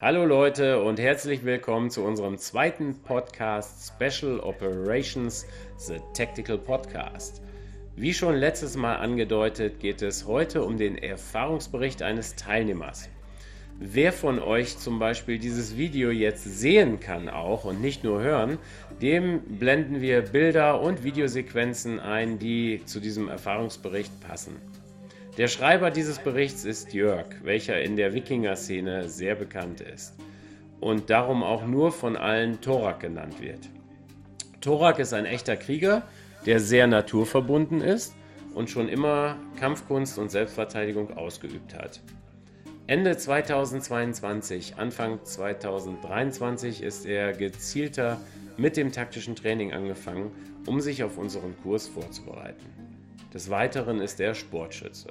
Hallo Leute und herzlich willkommen zu unserem zweiten Podcast Special Operations, The Tactical Podcast. Wie schon letztes Mal angedeutet, geht es heute um den Erfahrungsbericht eines Teilnehmers. Wer von euch zum Beispiel dieses Video jetzt sehen kann auch und nicht nur hören, dem blenden wir Bilder und Videosequenzen ein, die zu diesem Erfahrungsbericht passen. Der Schreiber dieses Berichts ist Jörg, welcher in der Wikinger-Szene sehr bekannt ist und darum auch nur von allen Thorak genannt wird. Thorak ist ein echter Krieger, der sehr naturverbunden ist und schon immer Kampfkunst und Selbstverteidigung ausgeübt hat. Ende 2022, Anfang 2023 ist er gezielter mit dem taktischen Training angefangen, um sich auf unseren Kurs vorzubereiten. Des Weiteren ist er Sportschütze.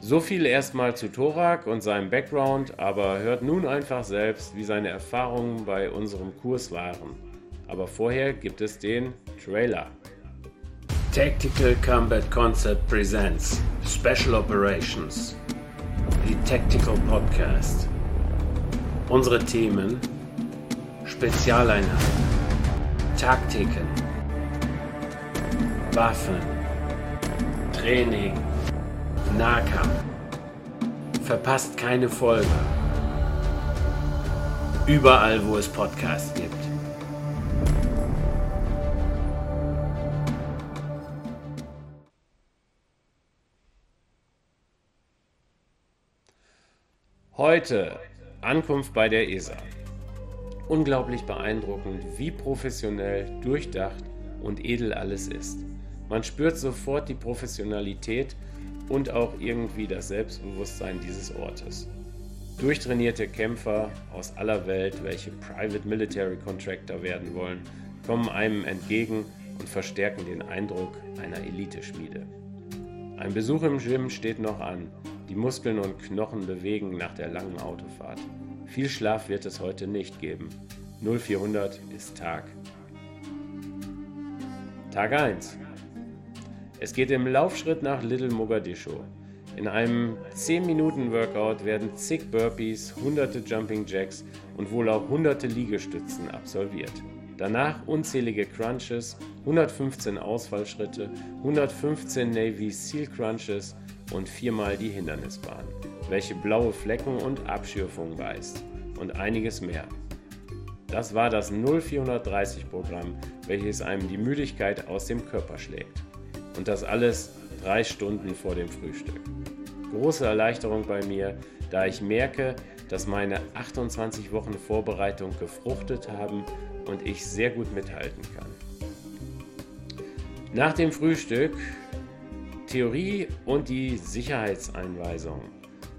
So viel erstmal zu Thorak und seinem Background, aber hört nun einfach selbst, wie seine Erfahrungen bei unserem Kurs waren. Aber vorher gibt es den Trailer. Tactical Combat Concept presents Special Operations, die Tactical Podcast. Unsere Themen Spezialeinheiten, Taktiken, Waffen, Training, Nahkampf. Verpasst keine Folge. Überall, wo es Podcasts gibt. Heute Ankunft bei der ESA. Unglaublich beeindruckend, wie professionell, durchdacht und edel alles ist. Man spürt sofort die Professionalität und auch irgendwie das Selbstbewusstsein dieses Ortes. Durchtrainierte Kämpfer aus aller Welt, welche Private Military Contractor werden wollen, kommen einem entgegen und verstärken den Eindruck einer Eliteschmiede. Ein Besuch im Gym steht noch an. Die Muskeln und Knochen bewegen nach der langen Autofahrt. Viel Schlaf wird es heute nicht geben. 0400 ist Tag. Tag 1. Es geht im Laufschritt nach Little Mogadischu. In einem 10-Minuten-Workout werden zig Burpees, hunderte Jumping Jacks und wohl auch hunderte Liegestützen absolviert. Danach unzählige Crunches, 115 Ausfallschritte, 115 Navy Seal Crunches und viermal die Hindernisbahn, welche blaue Flecken und Abschürfungen weist. Und einiges mehr. Das war das 0430-Programm, welches einem die Müdigkeit aus dem Körper schlägt. Und das alles drei Stunden vor dem Frühstück. Große Erleichterung bei mir, da ich merke, dass meine 28 Wochen Vorbereitung gefruchtet haben und ich sehr gut mithalten kann. Nach dem Frühstück Theorie und die Sicherheitseinweisung.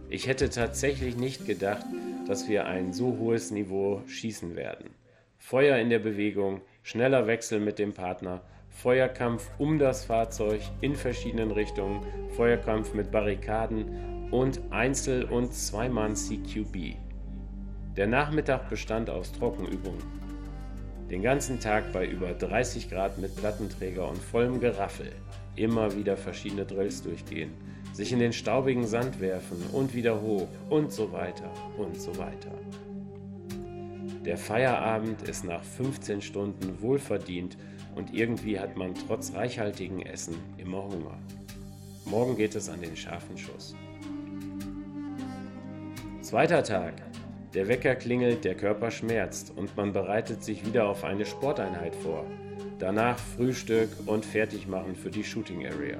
Ich hätte tatsächlich nicht gedacht, dass wir ein so hohes Niveau schießen werden. Feuer in der Bewegung, schneller Wechsel mit dem Partner Feuerkampf um das Fahrzeug in verschiedenen Richtungen, Feuerkampf mit Barrikaden und Einzel- und Zweimann CQB. Der Nachmittag bestand aus Trockenübungen. Den ganzen Tag bei über 30 Grad mit Plattenträger und vollem Geraffel. Immer wieder verschiedene Drills durchgehen, sich in den staubigen Sand werfen und wieder hoch und so weiter und so weiter. Der Feierabend ist nach 15 Stunden wohlverdient und irgendwie hat man trotz reichhaltigen Essen immer Hunger. Morgen geht es an den scharfen Schuss. Zweiter Tag. Der Wecker klingelt, der Körper schmerzt und man bereitet sich wieder auf eine Sporteinheit vor. Danach Frühstück und Fertigmachen für die Shooting Area.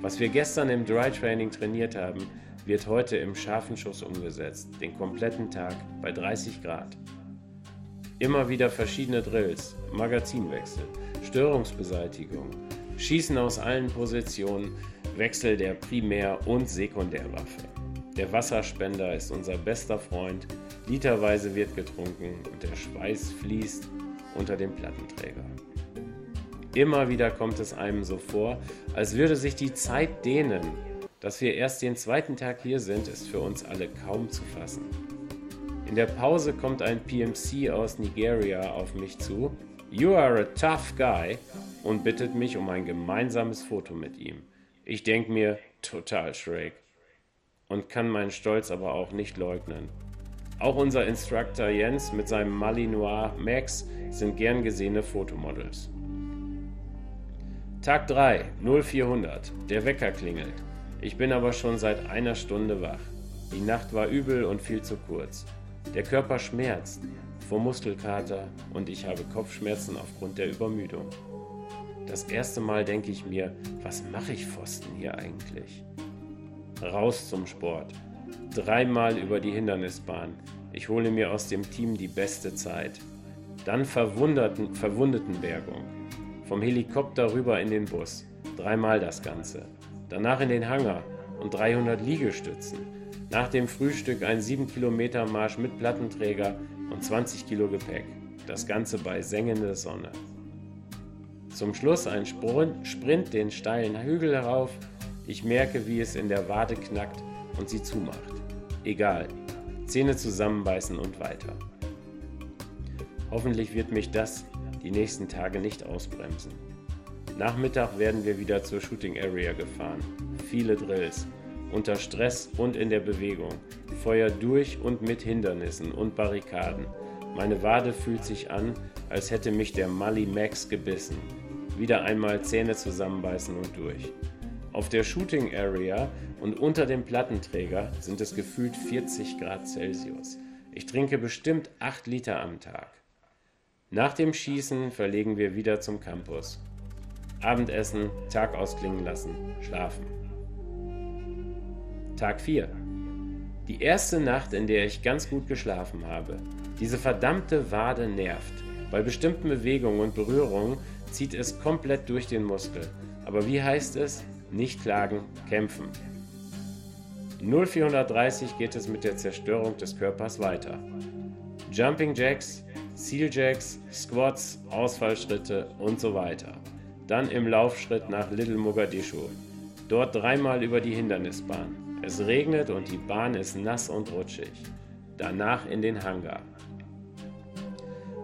Was wir gestern im Dry Training trainiert haben, wird heute im scharfen Schuss umgesetzt, den kompletten Tag bei 30 Grad. Immer wieder verschiedene Drills, Magazinwechsel, Störungsbeseitigung, Schießen aus allen Positionen, Wechsel der Primär- und Sekundärwaffe. Der Wasserspender ist unser bester Freund, literweise wird getrunken und der Schweiß fließt unter dem Plattenträger. Immer wieder kommt es einem so vor, als würde sich die Zeit dehnen. Dass wir erst den zweiten Tag hier sind, ist für uns alle kaum zu fassen. In der Pause kommt ein PMC aus Nigeria auf mich zu You are a tough guy und bittet mich um ein gemeinsames Foto mit ihm. Ich denke mir, total schräg. Und kann meinen Stolz aber auch nicht leugnen. Auch unser Instructor Jens mit seinem Malinois Max sind gern gesehene Fotomodels. Tag 3, 0400. Der Wecker klingelt. Ich bin aber schon seit einer Stunde wach. Die Nacht war übel und viel zu kurz. Der Körper schmerzt vor Muskelkater und ich habe Kopfschmerzen aufgrund der Übermüdung. Das erste Mal denke ich mir, was mache ich Pfosten hier eigentlich? Raus zum Sport. Dreimal über die Hindernisbahn. Ich hole mir aus dem Team die beste Zeit. Dann Verwundetenbergung. Vom Helikopter rüber in den Bus. Dreimal das Ganze. Danach in den Hangar und 300 Liegestützen. Nach dem Frühstück ein 7 Kilometer Marsch mit Plattenträger und 20 Kilo Gepäck. Das Ganze bei sengender Sonne. Zum Schluss ein Sprint den steilen Hügel herauf. Ich merke, wie es in der Wade knackt und sie zumacht. Egal. Zähne zusammenbeißen und weiter. Hoffentlich wird mich das die nächsten Tage nicht ausbremsen. Nachmittag werden wir wieder zur Shooting Area gefahren. Viele Drills, unter Stress und in der Bewegung, Feuer durch und mit Hindernissen und Barrikaden. Meine Wade fühlt sich an, als hätte mich der Mali Max gebissen. Wieder einmal Zähne zusammenbeißen und durch. Auf der Shooting Area und unter dem Plattenträger sind es gefühlt 40 Grad Celsius. Ich trinke bestimmt 8 Liter am Tag. Nach dem Schießen verlegen wir wieder zum Campus. Abendessen, Tag ausklingen lassen, schlafen. Tag 4. Die erste Nacht, in der ich ganz gut geschlafen habe. Diese verdammte Wade nervt. Bei bestimmten Bewegungen und Berührungen zieht es komplett durch den Muskel. Aber wie heißt es? Nicht klagen, kämpfen. 0430 geht es mit der Zerstörung des Körpers weiter. Jumping Jacks, Seal Jacks, Squats, Ausfallschritte und so weiter. Dann im Laufschritt nach Little Mogadischu. Dort dreimal über die Hindernisbahn. Es regnet und die Bahn ist nass und rutschig. Danach in den Hangar.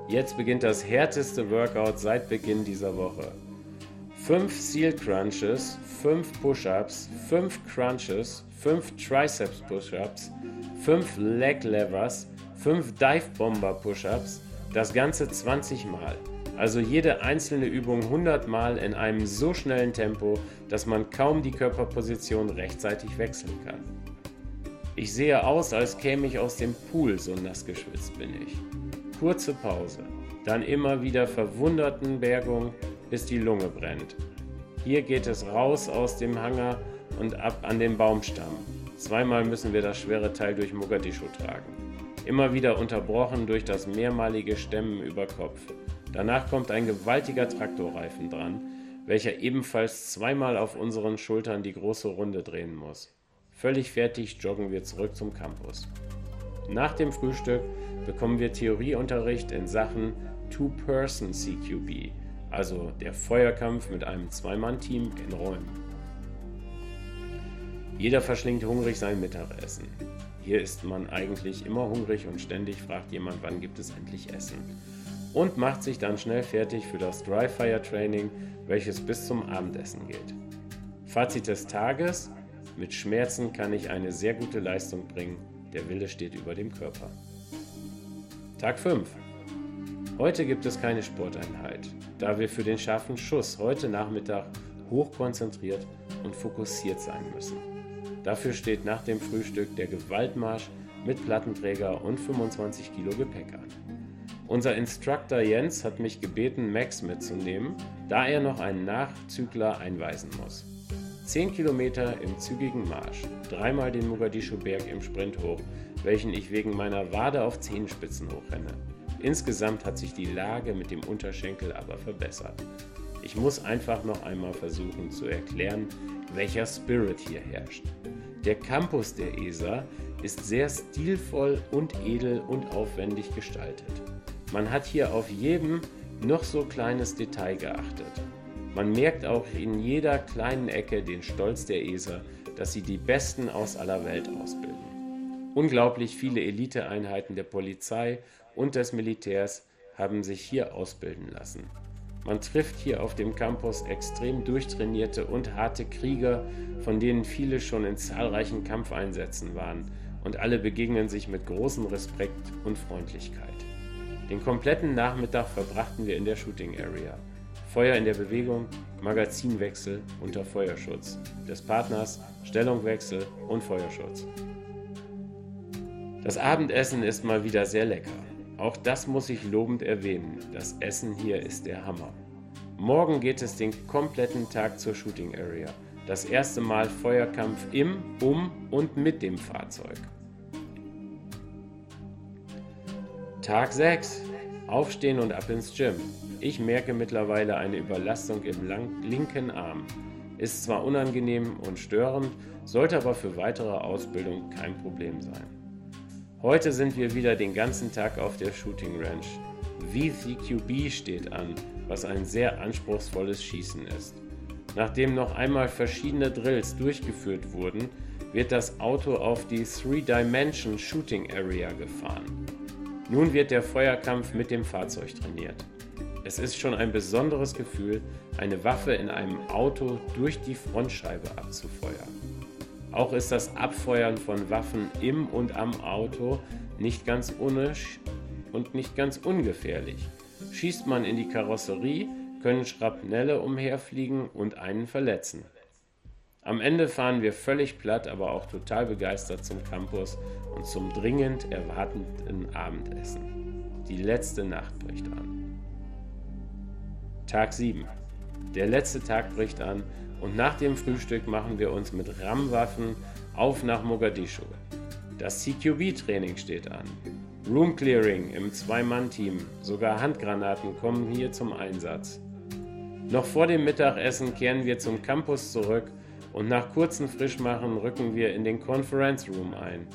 Jetzt beginnt das härteste Workout seit Beginn dieser Woche. 5 Seal Crunches, 5 Push-Ups, 5 Crunches, 5 Triceps Push-Ups, 5 Leg Levers, 5 Dive Bomber Push-Ups, das Ganze 20 Mal. Also jede einzelne Übung 100 Mal in einem so schnellen Tempo, dass man kaum die Körperposition rechtzeitig wechseln kann. Ich sehe aus, als käme ich aus dem Pool, so nass geschwitzt bin ich. Kurze Pause, dann immer wieder Verwundertenbergung, bis die Lunge brennt. Hier geht es raus aus dem Hangar und ab an den Baumstamm. Zweimal müssen wir das schwere Teil durch Mogadischu tragen. Immer wieder unterbrochen durch das mehrmalige Stemmen über Kopf. Danach kommt ein gewaltiger Traktorreifen dran, welcher ebenfalls zweimal auf unseren Schultern die große Runde drehen muss. Völlig fertig joggen wir zurück zum Campus. Nach dem Frühstück bekommen wir Theorieunterricht in Sachen Two-Person CQB, also der Feuerkampf mit einem Zweimann-Team in Räumen. Jeder verschlingt hungrig sein Mittagessen. Hier ist man eigentlich immer hungrig und ständig fragt jemand, wann gibt es endlich Essen und macht sich dann schnell fertig für das Dry Fire Training, welches bis zum Abendessen geht. Fazit des Tages: Mit Schmerzen kann ich eine sehr gute Leistung bringen. Der Wille steht über dem Körper. Tag 5. Heute gibt es keine Sporteinheit, da wir für den scharfen Schuss heute Nachmittag hochkonzentriert und fokussiert sein müssen. Dafür steht nach dem Frühstück der Gewaltmarsch mit Plattenträger und 25 Kilo Gepäck an. Unser Instructor Jens hat mich gebeten, Max mitzunehmen, da er noch einen Nachzügler einweisen muss. 10 Kilometer im zügigen Marsch, dreimal den Mogadischu-Berg im Sprint hoch, welchen ich wegen meiner Wade auf Zehenspitzen hochrenne. Insgesamt hat sich die Lage mit dem Unterschenkel aber verbessert. Ich muss einfach noch einmal versuchen zu erklären, welcher Spirit hier herrscht. Der Campus der ESA ist sehr stilvoll und edel und aufwendig gestaltet. Man hat hier auf jedem noch so kleines Detail geachtet. Man merkt auch in jeder kleinen Ecke den Stolz der ESA, dass sie die Besten aus aller Welt ausbilden. Unglaublich viele Eliteeinheiten der Polizei und des Militärs haben sich hier ausbilden lassen. Man trifft hier auf dem Campus extrem durchtrainierte und harte Krieger, von denen viele schon in zahlreichen Kampfeinsätzen waren und alle begegnen sich mit großem Respekt und Freundlichkeit. Den kompletten Nachmittag verbrachten wir in der Shooting Area. Feuer in der Bewegung, Magazinwechsel unter Feuerschutz des Partners, Stellungwechsel und Feuerschutz. Das Abendessen ist mal wieder sehr lecker. Auch das muss ich lobend erwähnen. Das Essen hier ist der Hammer. Morgen geht es den kompletten Tag zur Shooting Area. Das erste Mal Feuerkampf im, um und mit dem Fahrzeug. Tag 6. Aufstehen und ab ins Gym. Ich merke mittlerweile eine Überlastung im linken Arm. Ist zwar unangenehm und störend, sollte aber für weitere Ausbildung kein Problem sein. Heute sind wir wieder den ganzen Tag auf der Shooting Ranch. VCQB steht an, was ein sehr anspruchsvolles Schießen ist. Nachdem noch einmal verschiedene Drills durchgeführt wurden, wird das Auto auf die Three-Dimension Shooting Area gefahren. Nun wird der Feuerkampf mit dem Fahrzeug trainiert. Es ist schon ein besonderes Gefühl, eine Waffe in einem Auto durch die Frontscheibe abzufeuern. Auch ist das Abfeuern von Waffen im und am Auto nicht ganz unisch und nicht ganz ungefährlich. Schießt man in die Karosserie, können Schrapnelle umherfliegen und einen verletzen. Am Ende fahren wir völlig platt, aber auch total begeistert zum Campus und zum dringend erwartenden Abendessen. Die letzte Nacht bricht an. Tag 7. Der letzte Tag bricht an und nach dem Frühstück machen wir uns mit RAM-Waffen auf nach Mogadischu. Das CQB-Training steht an. Room Clearing im Zwei-Mann-Team, sogar Handgranaten kommen hier zum Einsatz. Noch vor dem Mittagessen kehren wir zum Campus zurück und nach kurzem Frischmachen rücken wir in den Conference Room ein.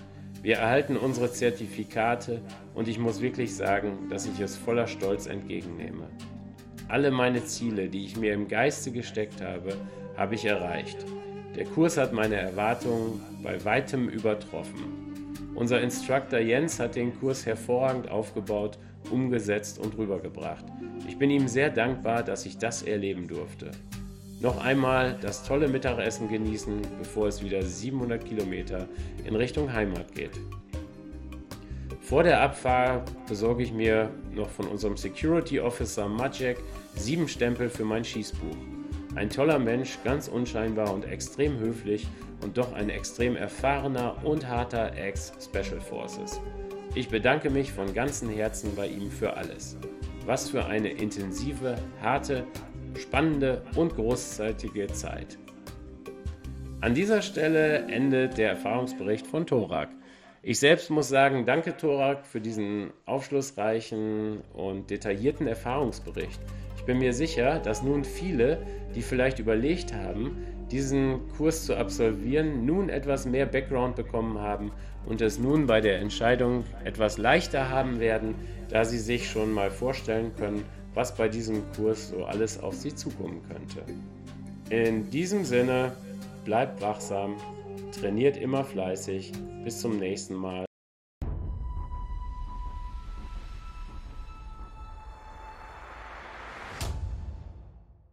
Wir erhalten unsere Zertifikate und ich muss wirklich sagen, dass ich es voller Stolz entgegennehme. Alle meine Ziele, die ich mir im Geiste gesteckt habe, habe ich erreicht. Der Kurs hat meine Erwartungen bei weitem übertroffen. Unser Instructor Jens hat den Kurs hervorragend aufgebaut, umgesetzt und rübergebracht. Ich bin ihm sehr dankbar, dass ich das erleben durfte noch einmal das tolle Mittagessen genießen, bevor es wieder 700 Kilometer in Richtung Heimat geht. Vor der Abfahrt besorge ich mir noch von unserem Security Officer Maciek sieben Stempel für mein Schießbuch. Ein toller Mensch, ganz unscheinbar und extrem höflich und doch ein extrem erfahrener und harter Ex-Special Forces. Ich bedanke mich von ganzem Herzen bei ihm für alles. Was für eine intensive, harte spannende und großzeitige Zeit. An dieser Stelle endet der Erfahrungsbericht von Thorak. Ich selbst muss sagen, danke Thorak für diesen aufschlussreichen und detaillierten Erfahrungsbericht. Ich bin mir sicher, dass nun viele, die vielleicht überlegt haben, diesen Kurs zu absolvieren, nun etwas mehr Background bekommen haben und es nun bei der Entscheidung etwas leichter haben werden, da sie sich schon mal vorstellen können, was bei diesem Kurs so alles auf Sie zukommen könnte. In diesem Sinne, bleibt wachsam, trainiert immer fleißig. Bis zum nächsten Mal.